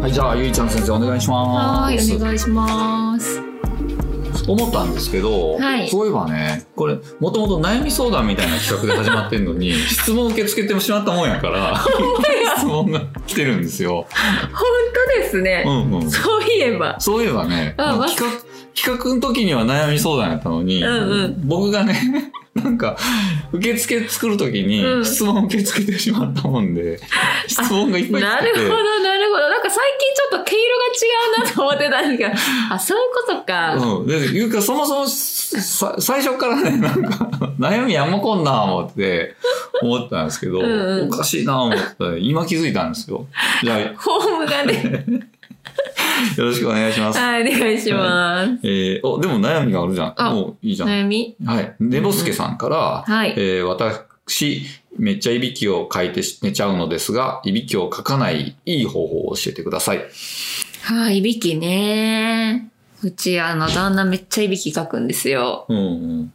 はい、じゃあ、ゆいちゃん先生お願いします。はい、お願いします。思ったんですけど、はいそういえばね、これ、もともと悩み相談みたいな企画で始まってんのに、質問受け付けてしまったもんやから、質問が来てるんですよ。本当ですね。うんうん。そういえば。そういえばね、企画、企画の時には悩み相談やったのに、うんうん僕がね、なんか、受付作る時にうん質問受け付けてしまったもんで、質問がいっぱい来ててなるほど、なるほど。なんか最近ちょっと毛色が違うなと思ってたんですけど、あ、そういうことか。うん。で、いうか、そもそも、さ最初からね、なんか、悩みやんもこんな思って、思ったんですけど、うんうんおかしいな思って、今気づいたんですよ。じゃあ、よフォームがね。ろしくお願いします。はい、お願いします。えー、お、でも悩みがあるじゃん。あもういいじゃん。悩み？はい。ねぼすけさんから、はいえー私、めっちゃいびきを書いて寝ちゃうのですが、いびきを書かないいい方法を教えてください。はい、いびきね。うち、あの、旦那めっちゃいびきかくんですよ。うん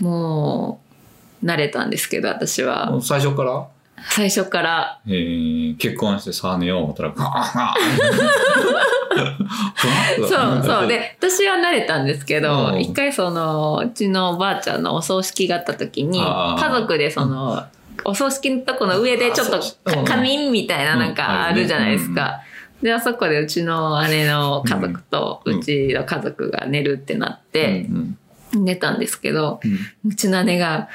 もう、慣れたんですけど、私うは。ん。最初から、最初から。えー、結婚してさあ寝よう思ったら、ガーガー。そうそう。で、私は慣れたんですけうど、ん。一回その、うちのおばあちゃんのお葬式があった時に、家族でその、お葬式のとこの上でちょっと仮眠みたいななんかあるじゃないですか。で、あそこでうちの姉の家族とうん。うちの家族が寝るってなって、うん寝たんですけど、うんうちの姉が、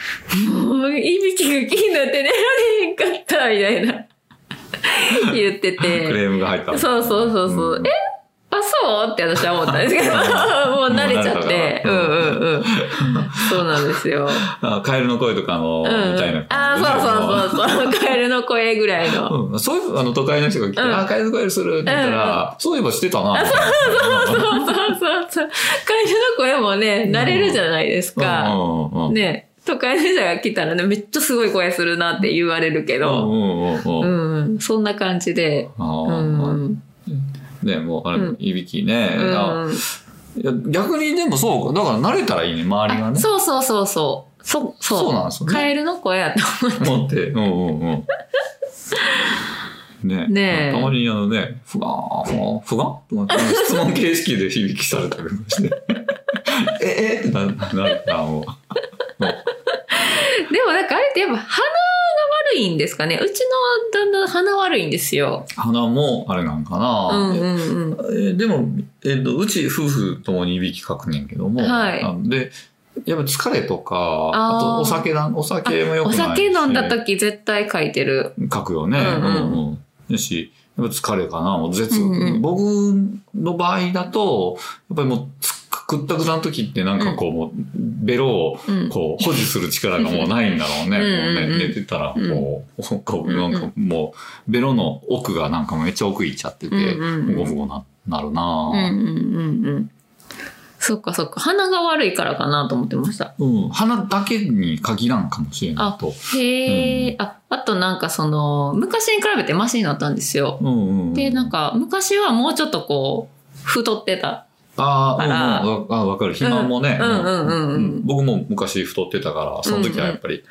もう、いびきが気になって寝られへんかった、みたいな。言ってクて。レームが入った。そうそうそうそう。うんえあ、そう？って私は思ったんですけど、もう慣れちゃって。うんうんうん。そうなんですよ。あカエルの声とかの、うん。みたいなあ、そうそうそうそう。カエルの声ぐらいの。うん、そういう、あの、都会の人が来て、うんあ、カエルの声するって言ったら、そういえばしてたな。みたいなそうそうそう。カエルの声もね、慣れるじゃないですか。ね、都会の人が来たらね、めっちゃすごい声するなって言われるけうんど、うんうんううんん、そんな感じで。あうーん。ね、もう、あれうん、いびきね。うん逆にでもそうか。だから慣れたらいいね、周りがね。あそうそうそうそう。そう、そう。そうなんですよねカエルの声やと思って。思って。うんうんうん。ねねえたまにあのね、ふがー、ふがー、ふがーとかって 質問形式で響きされたりして。え、え？ってななるから、もう。でもなんかあれってやっぱ鼻が悪いんですかねうちの鼻悪いんですよ。鼻もあれなんかうな。んうんうん。えーでも、えっとうち夫婦ともにいびきかくねんけども、はいで、やっぱ疲れとか、あとお酒だ、お酒もよくおないし。酒飲んだ時絶対書いてる。書くよね。うんうんうんうんよし、やっぱ疲れかな。もう絶、うんうん僕の場合だと、やっぱりもうつ、くったくたの時ってなんかこう、もうベロをうん。こう保持する力がもうないんだろうね。寝てたらこう、こうなんかもう、ベロの奥がなんかめっちゃ奥行っちゃってて、うんうんうんゴフゴななるなうんうんうんうん。そっかそっか。鼻が悪いからかなと思ってました。うん、鼻だけに限らんかもしれないと。へえ、あ、あとなんかその、昔に比べてマシになったんですよ。うんうんうん、で、なんか、昔はもうちょっとこう、太ってた。あーあらうんうん、あわかる。肥満もね、うんうんうんうんうん僕も昔太ってたから、その時はやっぱり、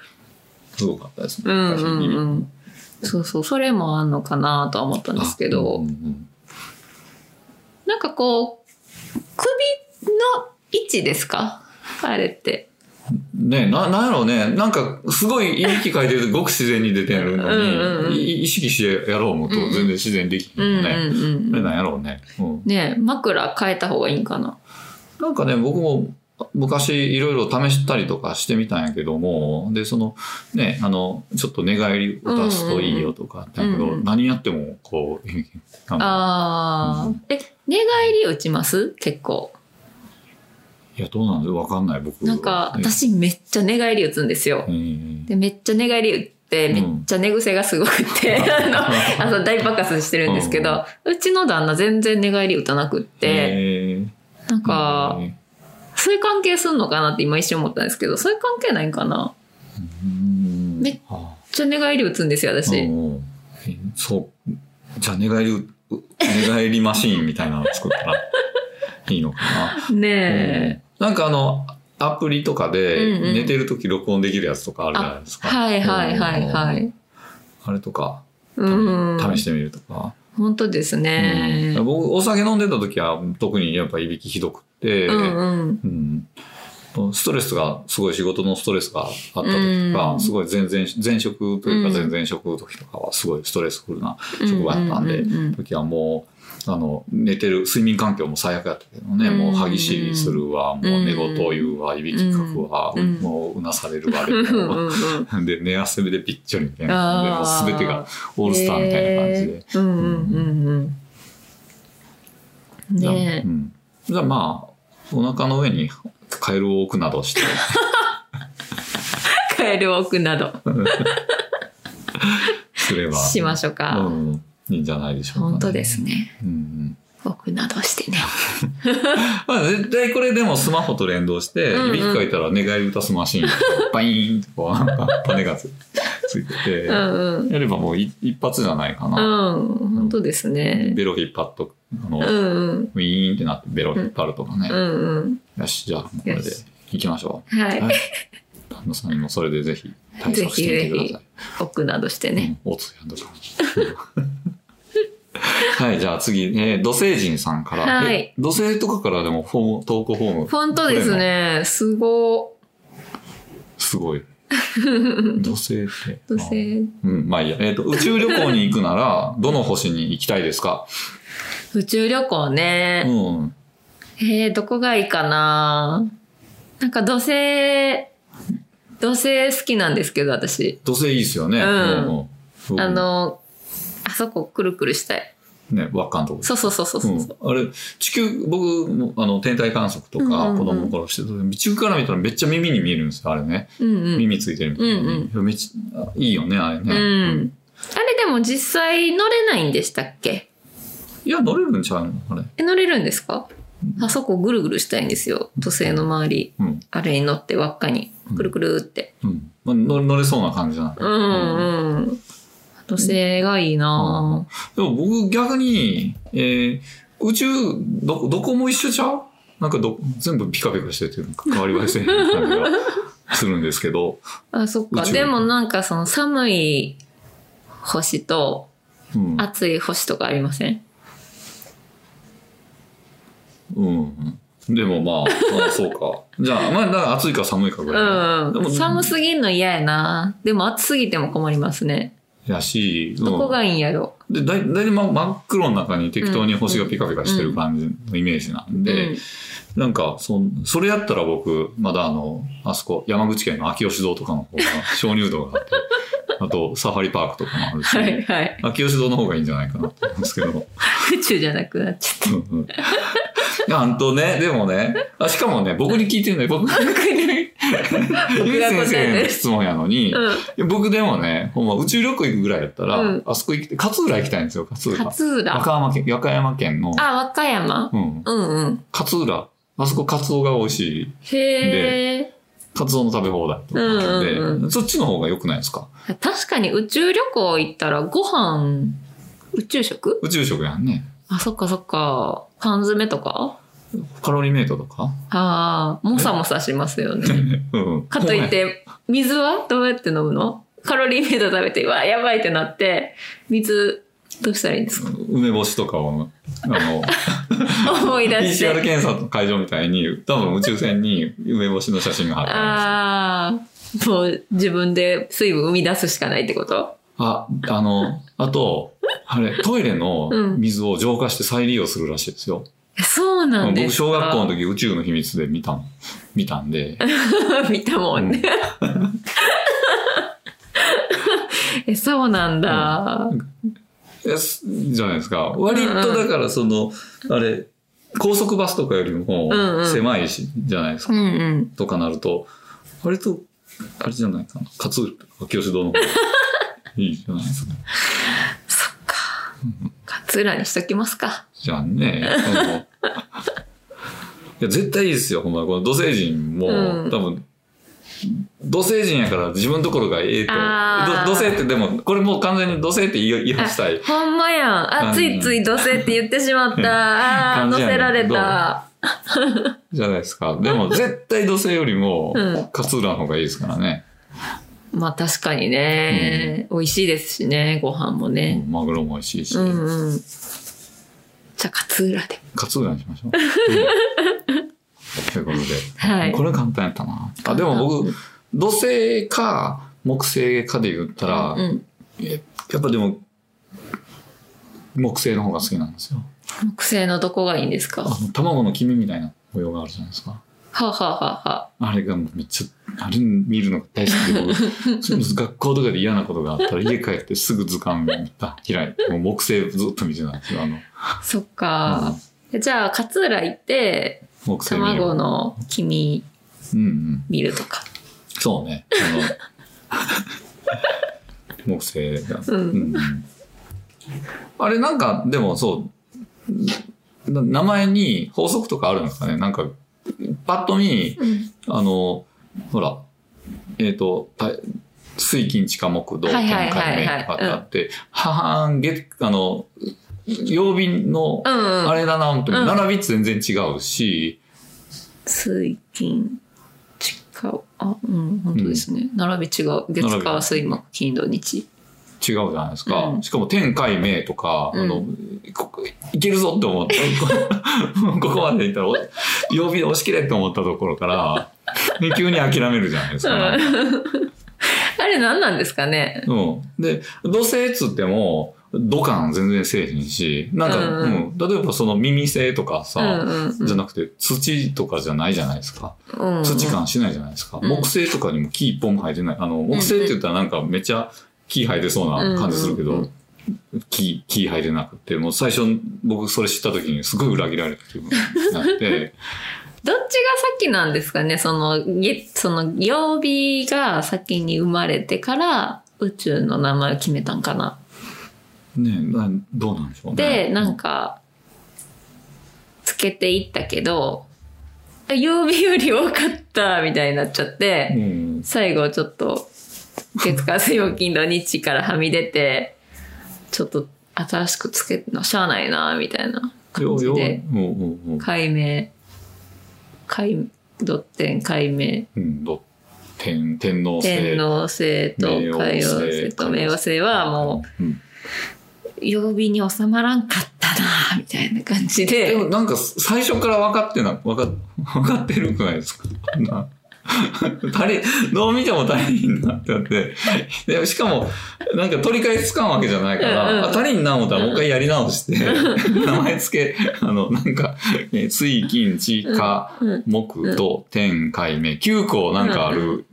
すごかったですね。うん昔うんうん。そうそう、それもあんのかなとは思ったんですけあど、うんうんなんかこう、首の位置ですか？あれって。ねな、なんやろうね。なんか、すごいいいてるとごく自然に出てるのに、うんうんうんい意識してやろう思うとうんうん全然自然できうんうんるよね。うんそれなんやろうね。うんねえ枕変えた方がいいんかな？なんかね、僕も昔いろいろ試したりとかしてみたんやけども、で、その、ね、あの、ちょっと寝返りを出すといいよとかあったんやけど、うんうんうん何やっても、こう、ああ、うんえ、寝返り打ちます？結構。いや、どうなんだわかんない、僕。なんか、ね私めっちゃ寝返り打つんですよ。う。んで、めっちゃ寝返り打って、めっちゃ寝癖がすごくて、あの、あの大爆発してるんですけど、うちの旦那全然寝返り打たなくって、へなんーか、へそういう関係すんのかなって今一瞬思ったんですけど、そういう関係ないんかな？めっちゃ寝返り打つんですよ、私。そう。じゃあ、寝返り、う寝返りマシーンみたいなの作ったらいいのかな？ねなんかあの、アプリとかで寝てるとき録音できるやつとかあるじゃないですか。はいはいはいはい。あれとかうん試してみるとか。本当ですね。うん僕、お酒飲んでた時は特にやっぱいびきひどくって、うんうん。うんストレスが、すごい仕事のストレスがあった時とか、うんすごい全然、前職というかうん全然職の時とかはすごいストレスフルな職場やったんで、時はもう、あの、寝てる、睡眠環境も最悪やったけどね、うんもう歯ぎしりするわ、もう寝言言うわ、いびきかくわ、うんもううなされるわ、で、寝汗でぴっちょりみたいな感じで、もうすべてがオールスターみたいな感じで。うんうんうんうん。ねえう。ん。じゃあまあ、お腹の上にカエルを置くなどして、カエルを置くなど すれば。しましょうか。うん。いいんじゃないでしょうか、本当です。ね。うんうん。置くなどしてね。まあ絶対これでもスマホと連動して、いびきかいたら寝返り歌すマシン、バイーンってこう、なんかパネがつついてて、うんうん。やればもうい一発じゃないかうな。ん。本当ですね。ベロ引っ張っと、あの、うんうん。ウィーンってなってベロ引っ張るとかね。うんうん。よし、じゃあ、これで行きましょう。はい。はい。旦那さんにもそれでぜひ対ぜ策してみひぜひてください。置くなどしてね。うん、おつやんとか。はい、じゃあ次、えー、土星人さんから。はいえ土星とかからでもフォーム、投稿フォーム。本当ですね。すご。すごい。土星って。土星。うん、まあいいや。えっ、と、宇宙旅行に行くなら、どの星に行きたいですか？宇宙旅行うね。ん。えー、どこがいいかな？なんか土星、土星好きなんですけど、私。土星いいですよね。うんうんあ、の、あそこくるくるしたい。ね、輪っかのとこ。そうそうそうそうそう。うん、あれ、地球、僕も、あの、天体観測とうんうんうんか子供の頃してた時、地球から見たらめっちゃ耳に見えるんですよ、あれね。うんうん。耳ついてるみたいな。めっちゃ、あいいよね、あれね。うん。あれでも実際乗れないんでしたっけ？いや、乗れるんちゃうのあれ。え、乗れるんですか？あそこぐるぐるしたいんですよ。土星の周り。うん。あれに乗って輪っかにくるくるって。うん。まあ、乗乗れそうな感じじゃない、うんうん。土星がいいなでも僕逆に、えー宇宙、ど、どこも一緒ちゃう？なんかど、全部ピカピカしてて、変わり映えせん感じがするんですけど。あ、そっか。でもなんかその寒い星とうん。暑い星とかありません？うん。でもまあ、まあそうか。じゃあ、まあ、だから暑いか寒いかぐらい。でもうん。寒すぎんの嫌やな。でも暑すぎても困りますね。やし、どこがいいいんやろ？で、だいだい真っ黒の中に適当に星がピカピカしてる感じのイメージなんで、うんなんか、そん、それやったら僕、まだあの、あそこ、山口県の秋吉堂とかの方が、鍾乳洞があって、あと、サファリパークとかもあるし、はいはい。秋吉堂の方がいいんじゃないかなと思うんですけど。宇宙じゃなくなっちゃっうんうん あんとね、でもね、あ、しかもね、僕に聞いてるね、僕、ゆう先生の質問やのに、た。うん。僕でもね、ほんま宇宙旅行行くぐらいやったら、うんあそこ行きて、勝浦行きたいんですよ、勝浦。勝浦。和歌山県、和歌山県の、あ、和歌山うん、うんうん。勝浦。あそこカツオが美味しい。へえ。カツオの食べ放題とかあって、うんうんそっちの方が良くないですか？確かに宇宙旅行行ったらご飯、宇宙食？宇宙食やんね。あ、そっかそっか。缶詰とか？カロリーメイトとか？ああ、もさもさしますよね。うん。かといって、水はどうやって飲むの？カロリーメイト食べて、うわ、やばいってなって、水、どうしたらいいんですか？梅干しとかを、あの、思い出して。PCR 検査の会場みたいに、多分宇宙船に梅干しの写真が貼ってあああ、もう自分で水分生み出すしかないってこと？あ、あの、あと、あれ、トイレのうん水を浄化して再利用するらしいですよ。えそうなんですか？僕、小学校の時宇宙の秘密で見たん、見たんで。見たもんね。え、そうなんだ。えすじゃないですか。割とだからその、あれ、高速バスとかよりもうんうん狭いし、じゃないですか。うんうん。とかなると、割と、あれじゃないかな。勝浦、秋吉堂の方が いいじゃないですか。そっか。勝浦にしときますか。じゃあね、いや、絶対いいですよ、ほんま。この土星人も、うん多分、土星人やから自分のところがええと。土星ってでも、これもう完全に土星って言い言いしたい。ほんまやん。あ、うんついつい土星って言ってしまった。あ乗せられた。じゃないですか。でも絶対土星よりもうん、勝浦の方がいいですからね。まあ確かにね、美味しいですしね、ご飯もうね。んマグロも美味しいし、うんうん。じゃあ、勝浦で。勝浦にしましょう。う んということで、はいこれ簡単やったな。あでも僕、土星か木星かで言ったら、うん。えやっぱでも木星の方が好きなんですよ。木星のどこがいいんですか？はあの卵の黄身みたいな模様があるじゃないですか。あ、はあはあはあ、あれがもうめっちゃ、あれ見るのが大好きで、僕学校とかで嫌なことがあったら家帰ってすぐ図鑑開いて、もう木星ずっと見てたんですよ。あの、そっか。じゃあ、勝浦行って、卵の黄身うんうん。見るとか。そうね。あの、木星が。うんうんあれなんか、でもそう、な名前に法則とかあるんですかね？なんか、パッと見、うん。あの、ほら、えっ、と、た水金地下木土天海はい明とかってあって、はん、月、あの、曜日の。あれだな、本当にうん並び全然違うし、水金、地下、あ、うん、本当ですね。並び違う。月火水木金土日。違うじゃないですか。うんしかも天海明とか、うんあの、ここいけるぞって思って、こ ここまでいったら、お曜日で押し切れって思ったところから、急に諦めるじゃないですか。あれ何なんですかね？うん。で、土星っつっても、土管全然せえへんし、なんか、ううんん、例えばその耳星とかうさ、んうんうんじゃなくて土とかじゃないじゃないですか。うんうん。土感しないじゃないですか。うん木星とかにも木一本も生えてない。あの、木星って言ったらなんかめっちゃ木生えてそうな感じするけうんうんど、木、木生えてなくて、もう最初僕それ知った時にすごい裏切られた気分になって、どっちが先なんですかね？その、げその、曜日が先に生まれてから宇宙の名前を決めたんかな？ねなどうなんでしょうね。で、なんか、つけていったけど、曜日より多かったみたいになっちゃって、うん、最後ちょっと、月火水曜金土日からはみ出て、ちょっと新しくつけるのしゃあないな、みたいな感じで、解明、解、ドッテン解明、うんど天天皇制。天皇星と海王星と。冥王星はもう曜日に収まらんかったな、みたいな感じで。でもなんか最初から分かってな分か分かってるくないですか？な 足りどう見ても足りんなってなって。でしかもなんか取り返しつかんわけじゃないから、うんうん。あ足りんな思ったらもう一回やり直して名前付けあのなんかえー水金地火うん木土天海明9個なんかある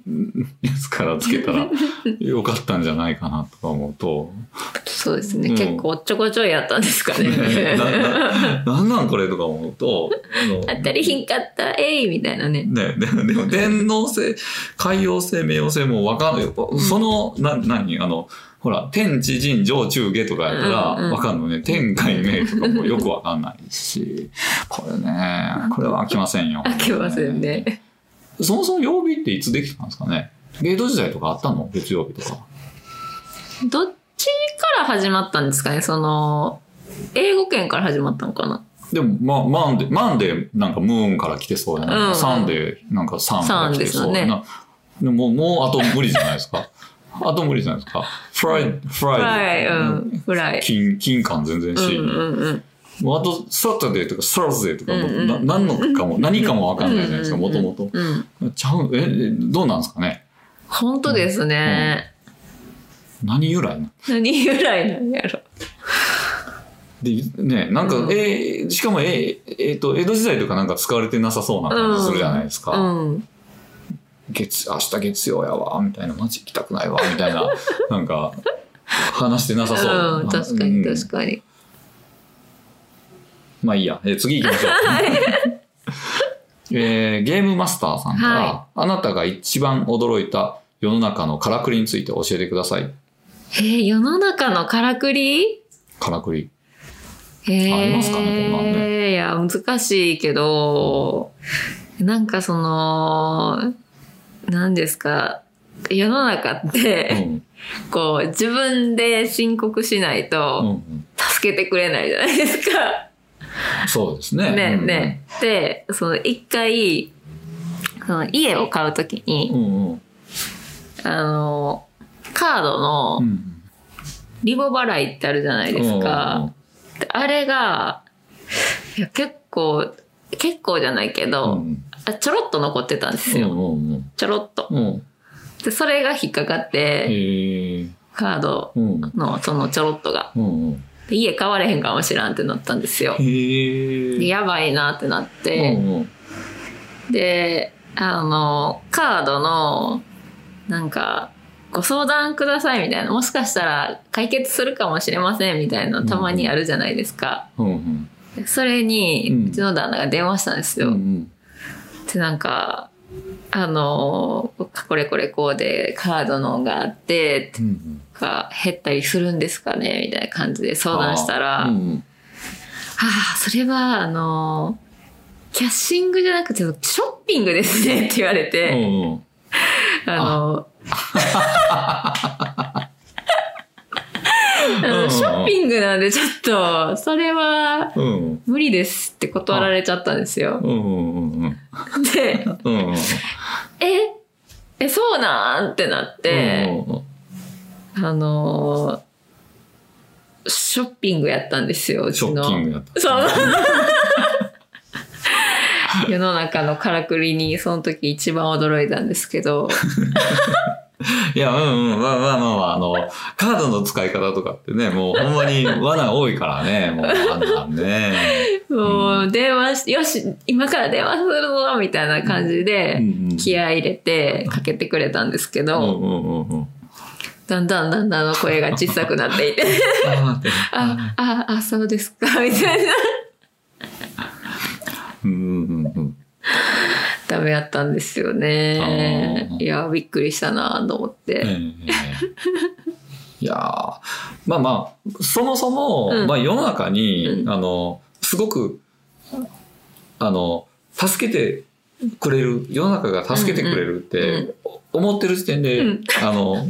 やつからつけたらよかったん。じゃないかなとか思うとそうですね、結構おっちょこちょいやったん。ですかね。ななん。なん。これとか思うと当たりひん。かった、えいみたいなね。ね、ででも天皇星、海洋星、冥王星もわかん。ない。その、な、何あの、ほら、天地人上中下とかやったらうん。うん。わかん。のね。天海明とかもよくわかん。ないし、これね、これは飽きません。よ。飽きません。ね。そもそも曜日っていつできたんですかね？江戸時代とかあったの？月曜日とか。どっちから始まったんですかね？その、英語圏から始まったのかな？でも、ま、 Monday、Monday なんか moon から来てそうやな。うん Sunday なんか sun から来てそうやな。でも、もうあと無理じゃないですか？あと無理じゃないですか？フライ、フフライライ。うん、フライ。金、金感全然し、うんうんうん。もうあと、 Saturday とか Thursday とかな何のかも、何かもわかんないじゃないですか、もともと。うん。ちゃう、え、えどうなんですかね？本当ですね。何由来な何由来なんやろ。で、ね、なんか、うんえーしかも、えーえーと、江戸時代とかなんか使われてなさそうな感じするじゃないですか。うん。月、明日月曜やわ、みたいな、街行きたくないわ、みたいな、なんか、話してなさそう。うん、確かに確かに。まあいいや。えー次行きましょう。えーゲームマスターさんから、はあなたが一番驚いた世の中のからくりについて教えてください。えー、世の中のからくりからくり。へえ。ありますかねこんなんいや、難しいけど、なんかその、何ですか、世の中っうて、ん。こう、自分で申告しないうんと、うん。助けてくれないじゃないですか。そうですね。ねうんね。で、その一回、その家を買うときにう、んうん。あの、カードのうん。リボ払いってあるじゃないですか。であれが、いや結構、結構じゃないけうど、ん。あちょろっと残ってたんですうん。よ。うん。ちょろっと。うん。で、それが引っかかっへて、え。カードうん。のそのちょろっとが。うん。うん。で家買われへんかもしらんってなったんですよ。へでえ。やばいなってなっうて、ん。うん。で、あの、カードの、なんか、ご相談くださいみたいな、もしかしたら解決するかもしれませんみたいな、たまにあるじゃないですか。うん。でそれに、うんうちの旦那が電話したんですよ。うん。で、なんか、あの、これこれこうでカードのがあって、うん。が減ったりするんですかねみたいな感じで相談したら、うん。ああ、それは、あの、キャッシングじゃなくて、ショッピングですねって言われうて、ん。あの、あ のショッピングなんでちょっと、それはうん。無理ですって断られちゃったんですよ。で、うん。え、え、そうなんってなって、あの、ショッピングやったんですよ、うちの。ショッキングやった。そう。世の中のからくりにその時一番驚いたんですけど、いや、うんうん。まあまあまあまあ、あの、カードの使い方とかってね、もうほんまに罠多いからね、もうあんなんね。もう電話し、よし、今から電話するぞみたいな感じで気合い入れてかけてくれたんですけうんど。だんだんだんだん声が小さくなっていて、あ、あ、あ、そうですか、みたいな。うんうんうん。ダメやったんですよね。いや、びっくりしたなと思って。ええいやーまあまあ、そもそも、うん。まあ世の中に、うん。あの、すごく、あの、助けてくれる、世の中が助けてくれるって、思ってる時点で、うん。あの、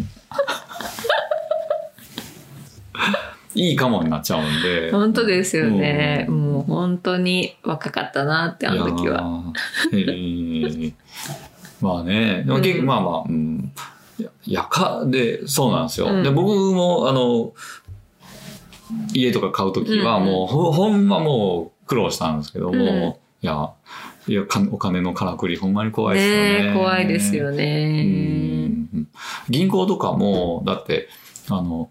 いいかもになっちゃうんで。本当ですよね。うんもう本当に若かったなって、あの時は。まあね、でも結構うんまあまあ、うん。いや、やか、で、そうなんですよ。うんで、僕も、あの、家とか買うときはもう、ほほんまもう苦労したんですけども、うんいや、いや、かお金のからくりほんまに怖いですよね。ねえ怖いですようね。ん銀行とかも、だって、あの、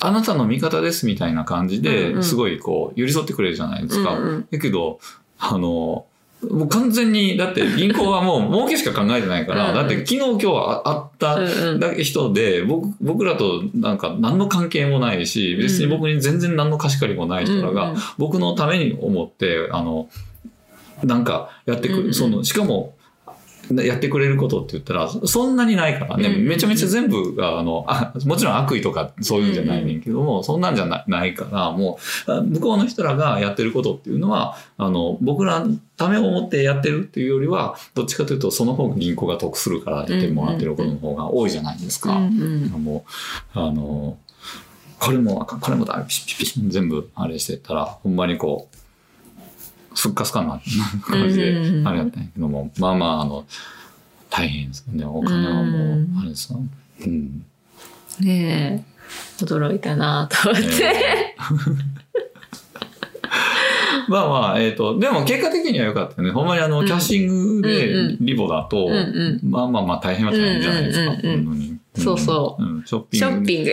あなたの味方ですみたいな感じで、んすごいこう、寄り添ってくれるじゃないですか。うんうん。だけど、あの、もう完全に、だって銀行はもう儲けしか考えてないから、だって昨日今日はあっただけ人で、僕僕らとなんか何の関係もないし、別に僕に全然何の貸し借りもない人らが僕のために思って、あの、なんかやってくる、その、しかも、やってくれることって言ったら、そんなにないからね、めちゃめちゃ全部が、あの、あもちろん悪意とかそういうんじゃないねんけども、そんなんじゃなないから、もう、あ向こうの人らがやってることっていうのは、あの、僕らのためを思ってやってるっていうよりは、どっちかというと、その方が銀行が得するからやってもらってることの方が多いじゃないですか。うんうん。もう、あの、これもこれもだ、ピシピシピシ全部あれしてたら、ほんまにこう、すっかすかな感じであれやったんやけども、まあまあ、あの、大変ですよね。お金はもうう、んあれですよ。うん。ねえ、驚いたなと思って。え まあまあ、えっ、と、でも結果的には良かったよね。ほんまにあの、うんキャッシングでんリボだと、まあまあまあ大変は大変じゃないですか。うんうんうんうん本当にそうそううん。ショッピング。ショッピング。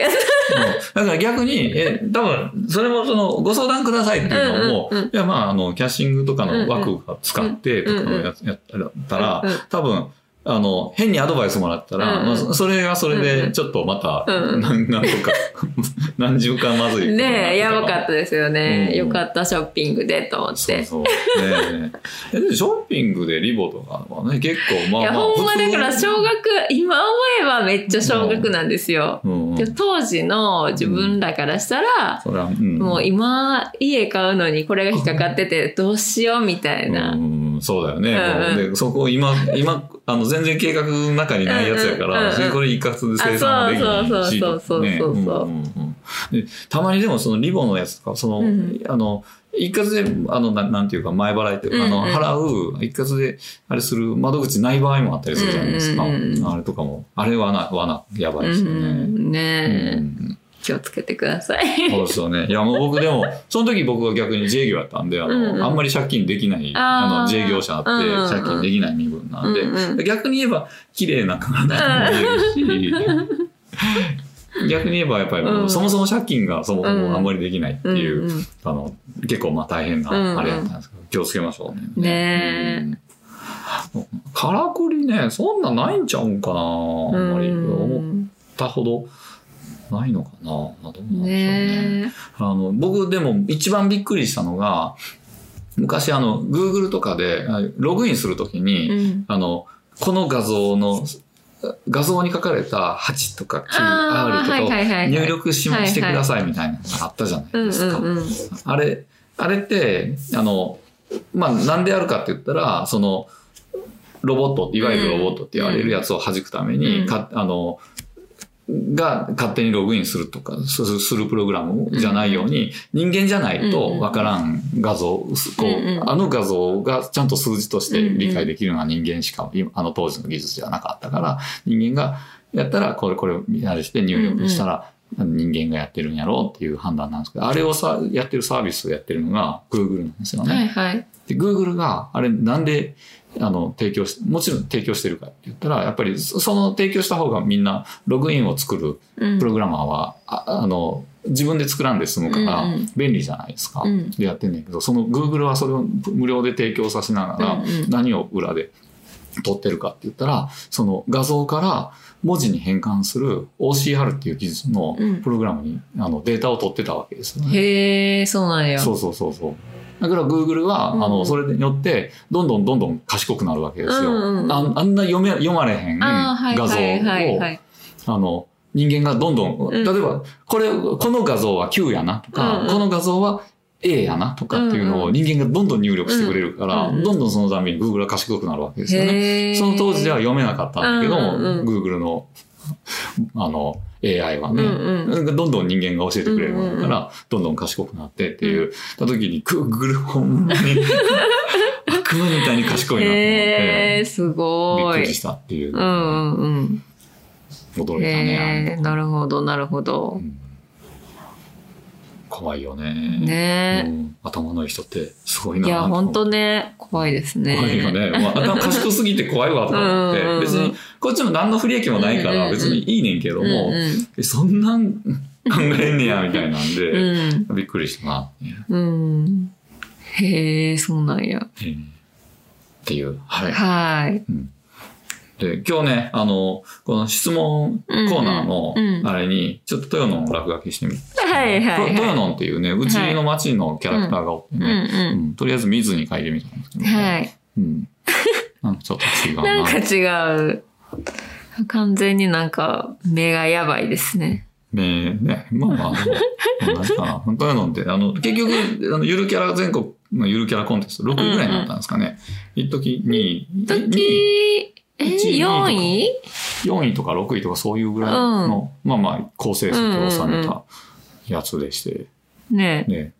だから逆に、え、多分、それもその、ご相談くださいっていうのも、うんうんうんいや、まあ、あの、キャッシングとかの枠が使って、とかのやったら多分、あの、変にアドバイスもらったら、うんうんまあそそれはそれで、んちょっとまた、うんうんなん なんとか、何十回まずいねえ、やばかたったですよね。うんよかった、ショッピングでと思って。そうそう。ねえショッピングでリボとかはね、結構、まあいや、まあ。ほんまだから小学、今思えばめっちゃ小学なんですよ。うんうんで当時の自分らからしたら、もう今、家買うのにこれが引っかかってて、どうしようみたいな。うん、そうだよね。うんうん。でそこ今、今、あの、全然計画の中にないやつやから、うんうん。これ一括で生産できないし。あそうそうそうそうたまにでもそのリボンのやつとか、その、うんあの、一括で、あの、ななんていうか、前払いというか、あの、払う、一括で、あれする窓口ない場合もあったりするじゃないですか。あれとかも、あれはな、罠、やばういですよね。ん、ねえ、うん気をつけてください。そうですよね。いや、もう僕でも、その時僕は逆に自営業やったんで、あの、うんうん。あんまり借金できない、あの、自営業者あって、借金できない身分なんで、うんうん。逆に言えば、綺麗な体に見えるし、逆に言えばやっぱりもう、うん。そもそも借金がそもそもあんまりできないっていう、うんうんあの、結構まあ大変なあれやったんですけど、気をつけましょうね。ねからくりね、そんなないんちゃうんかな、あんまり。思ったほどないのかな？どうなんでしょうね。ねあの、僕でも一番びっくりしたのが、昔あの、Google とかであログインするときえ。に、うん。あの、この画像の、画像に書かれた8とか 9R あーはいとかを入力し,、てくださいみたいなのがあったじゃないうんですか。あれ、あれって、あの、まあ、なんでやるかって言ったら、その、ロボット、いわゆるロボットって言われるやつを弾くために、うんかあの、が勝手にログインするとか、すするプログラムじゃないように、人間じゃないとわからん画像、こう、あの画像がちゃんと数字として理解できるのは人間しか、今あの当時の技術じゃなかったから、人間がやったら、これ、これ、あれして入力したら、人間がやってるんやろうっていう判断なんですけど、あれをさ、やってるサービスをやってるのが Google なんですよね。はいはい。で、Google が、あれなんで、あの、提供し、もちろん提供してるかって言ったら、やっぱりそその提供した方がみんなログインを作るうんプログラマーは、ああの、自分で作らんで済むからうんうん便利じゃないですか。うんでやってんだけど、その Google はそれを無料で提供させながらうんうん何を裏で取ってるかって言ったら、その画像から文字に変換する OCR っていう技術のうんプログラムに、あのデータを取ってたわけですよね。へえ、そうなんや。そうそうそうそう。だから Google は、うん。あの、それによって、どんどんどんどん賢くなるわけですよ。うんうんああんな読め、読まれへん画像を。あの、人間がどんどん、うん。例えば、これ、この画像は9やなとか、うんうん。この画像は A やなとかっていうのを人間がどんどん入力してくれるから、うんうん。どんどんそのために Google は賢くなるわけですよね。その当時では読めなかったんだけども、うんうんうん。Google の、あの、AI はね、うんどんどん人間が教えてくれるもんだから、どんどん賢くなってっていう、た時に、Google ほんまに、悪魔みたいに賢いなと思って、へえ、すびっごいくり。したっていう、うんうんうん。驚いたね。なるほどなるほどう。ん怖いよね。ねうん頭のいい人ってすごいえ。な。いや、本当ね、怖いですね。怖いよね。まあ、頭賢すぎて怖いわとか思って別に、こっちも何の不利益もないから、別にいいねんけどうんも、うんえそんなん考えんねや、みたいなんで、うん。びっくりしたな。うん。へえ、そうなんや。えーっていう。はい。はい。うんで、今日ね、あの、この質問コーナーのあれに、ちょっと豊野の落書きしてみて。はいはい豊は野っていうね、うちの町のキャラクターがおってい。うんね、ううんとりあえず水に書いてみたんですけど、ん。はい。うん。なんかちょっと違うな。なんか違う。完全になんか目がやばいですね。ねね、まあまあ、同じかな。本当やのって、あの、結局、あの、ゆるキャラ全国のゆるキャラコンテスト、6位ぐらいになったんですかね。一時に、時、え、一位4位4位？とか6位とかそういうぐらいの、まあまあ、好成績を収めたやつでして、ねね。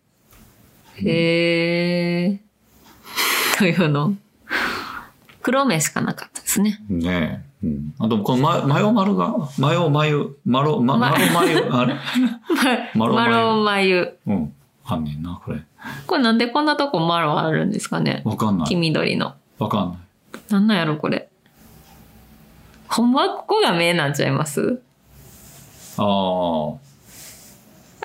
へえ。というの。黒目しかなかったですね。ねえ。うん。あと、このま、マヨ丸が、マヨ眉、マロ、ま、まマロ眉、あれ？マロマ眉ロ眉。うん。あんねんな、これ。これなんでこんなとこマロあるんですかね？わかんない。黄緑の。わかんない。なんなんやろこれ？ほんまはここが目なんちゃいます？ああ。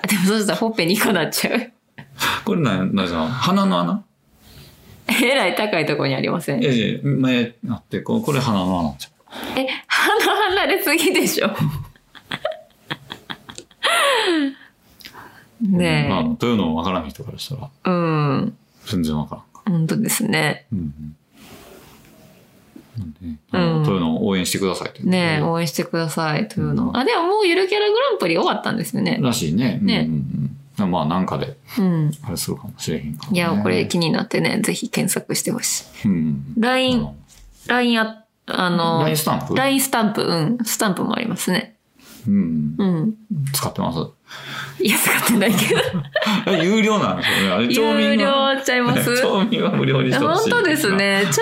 あでもそしたらほっぺ2個なっちゃう。これなん、なん？じゃ鼻の穴？えらい高いところにありませんいやいや、目あって、ここれ鼻の穴じえ、鼻離れすぎでしょ。ゃん。まあ、ねというのもわからない人からしたら、え。うん。全然わからんか。本当ですね。うんうん。うんというのを応援してくださいねえ、応援してくださいというの。あ、でももうゆるキャラグランプリ終わったんですよね。らしいね。ねうんうんうん、まあ、なんかで、うん。あれするかもしれへんから、ね。いや、これ気になってね、ぜひ検索してほしい。うん。LINE、LINE あ、あの、LINE スタンプ？LINE スタンプ、うん。スタンプもありますね。うん。うん。使ってます？いや、使ってないけど。有料なんですよね。あれ町有。料ちゃいます？町民は無料にしてほしい。本当です。ね。町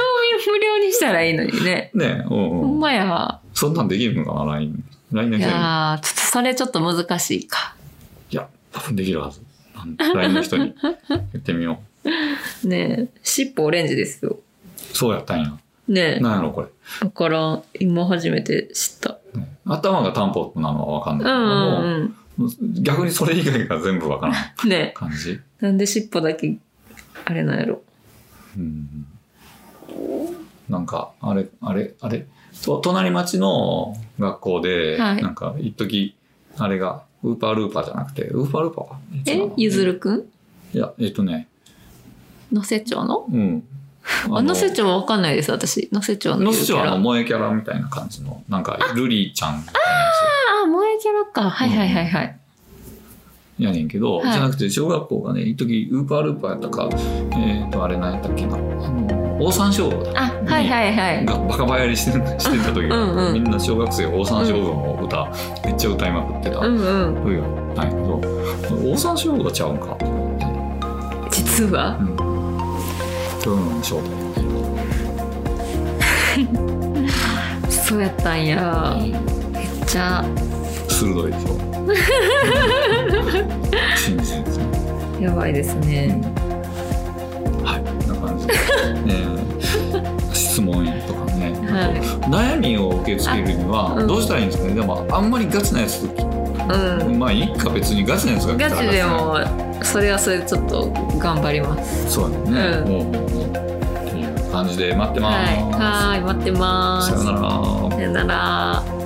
したらいいのにね。ねうんうん。ほんまや。そんなんできるのかな ?LINE。LINE だいけで。やー、ちょっとそれちょっと難しいか。いや、多分できるはず。LINE の人に 言ってみよう。ねえ、尻尾オレンジですよ。そうやったんや。ねえ。なんやろ、これ。だから、今初めて知った。ね頭がタンポポなのはわかんうないけども、んうん逆にそれ以外が全部わからん感じ。え。なんで尻尾だけ、あれなんやろ。うんなんか、あれ、あれ、あれ、と隣町の学校で、はい。なんか、一時あれが、ウーパールーパーじゃなくて、ウーパールーパーか？え？ゆずるくん？いや、えっとね、能勢町の？うん。あ、能勢町はわかんないです、私。能勢町ののゆるキャラ。市はあの、萌えキャラみたいな感じの、なんか、ルリーちゃんみたいなやあ、萌えキャラか。はいはいはいはい。つやねんけど、はい。じゃなくて、小学校がね、一時ウーパールーパーやったか、えっ、と、あれ何やったっけな、あの、オオサンショウウオだ。あ、はいはいはい。がバカバヤりしてしてた時が、うんうんみんな小学生オオサンショウウオの歌、めっちゃ歌いまくってた。うんうん。時がないけど、オオサンショウウオがちゃうんか。実は？うん。そういうのの正体そうやったんや。めっちゃ鋭いでしょ。やばいですね。はい、こんな感じで。ね、質問とかね、はい悩みを受け付けるにはどうしたらいいんですかね、でもあんまりガチなやつ、うん。まあいいか別にガチなやつが来たらガチでも、それはそれでちょっと頑張ります。そうだね、うんもう感じで待ってます、はい、待ってます。さよならさよなら。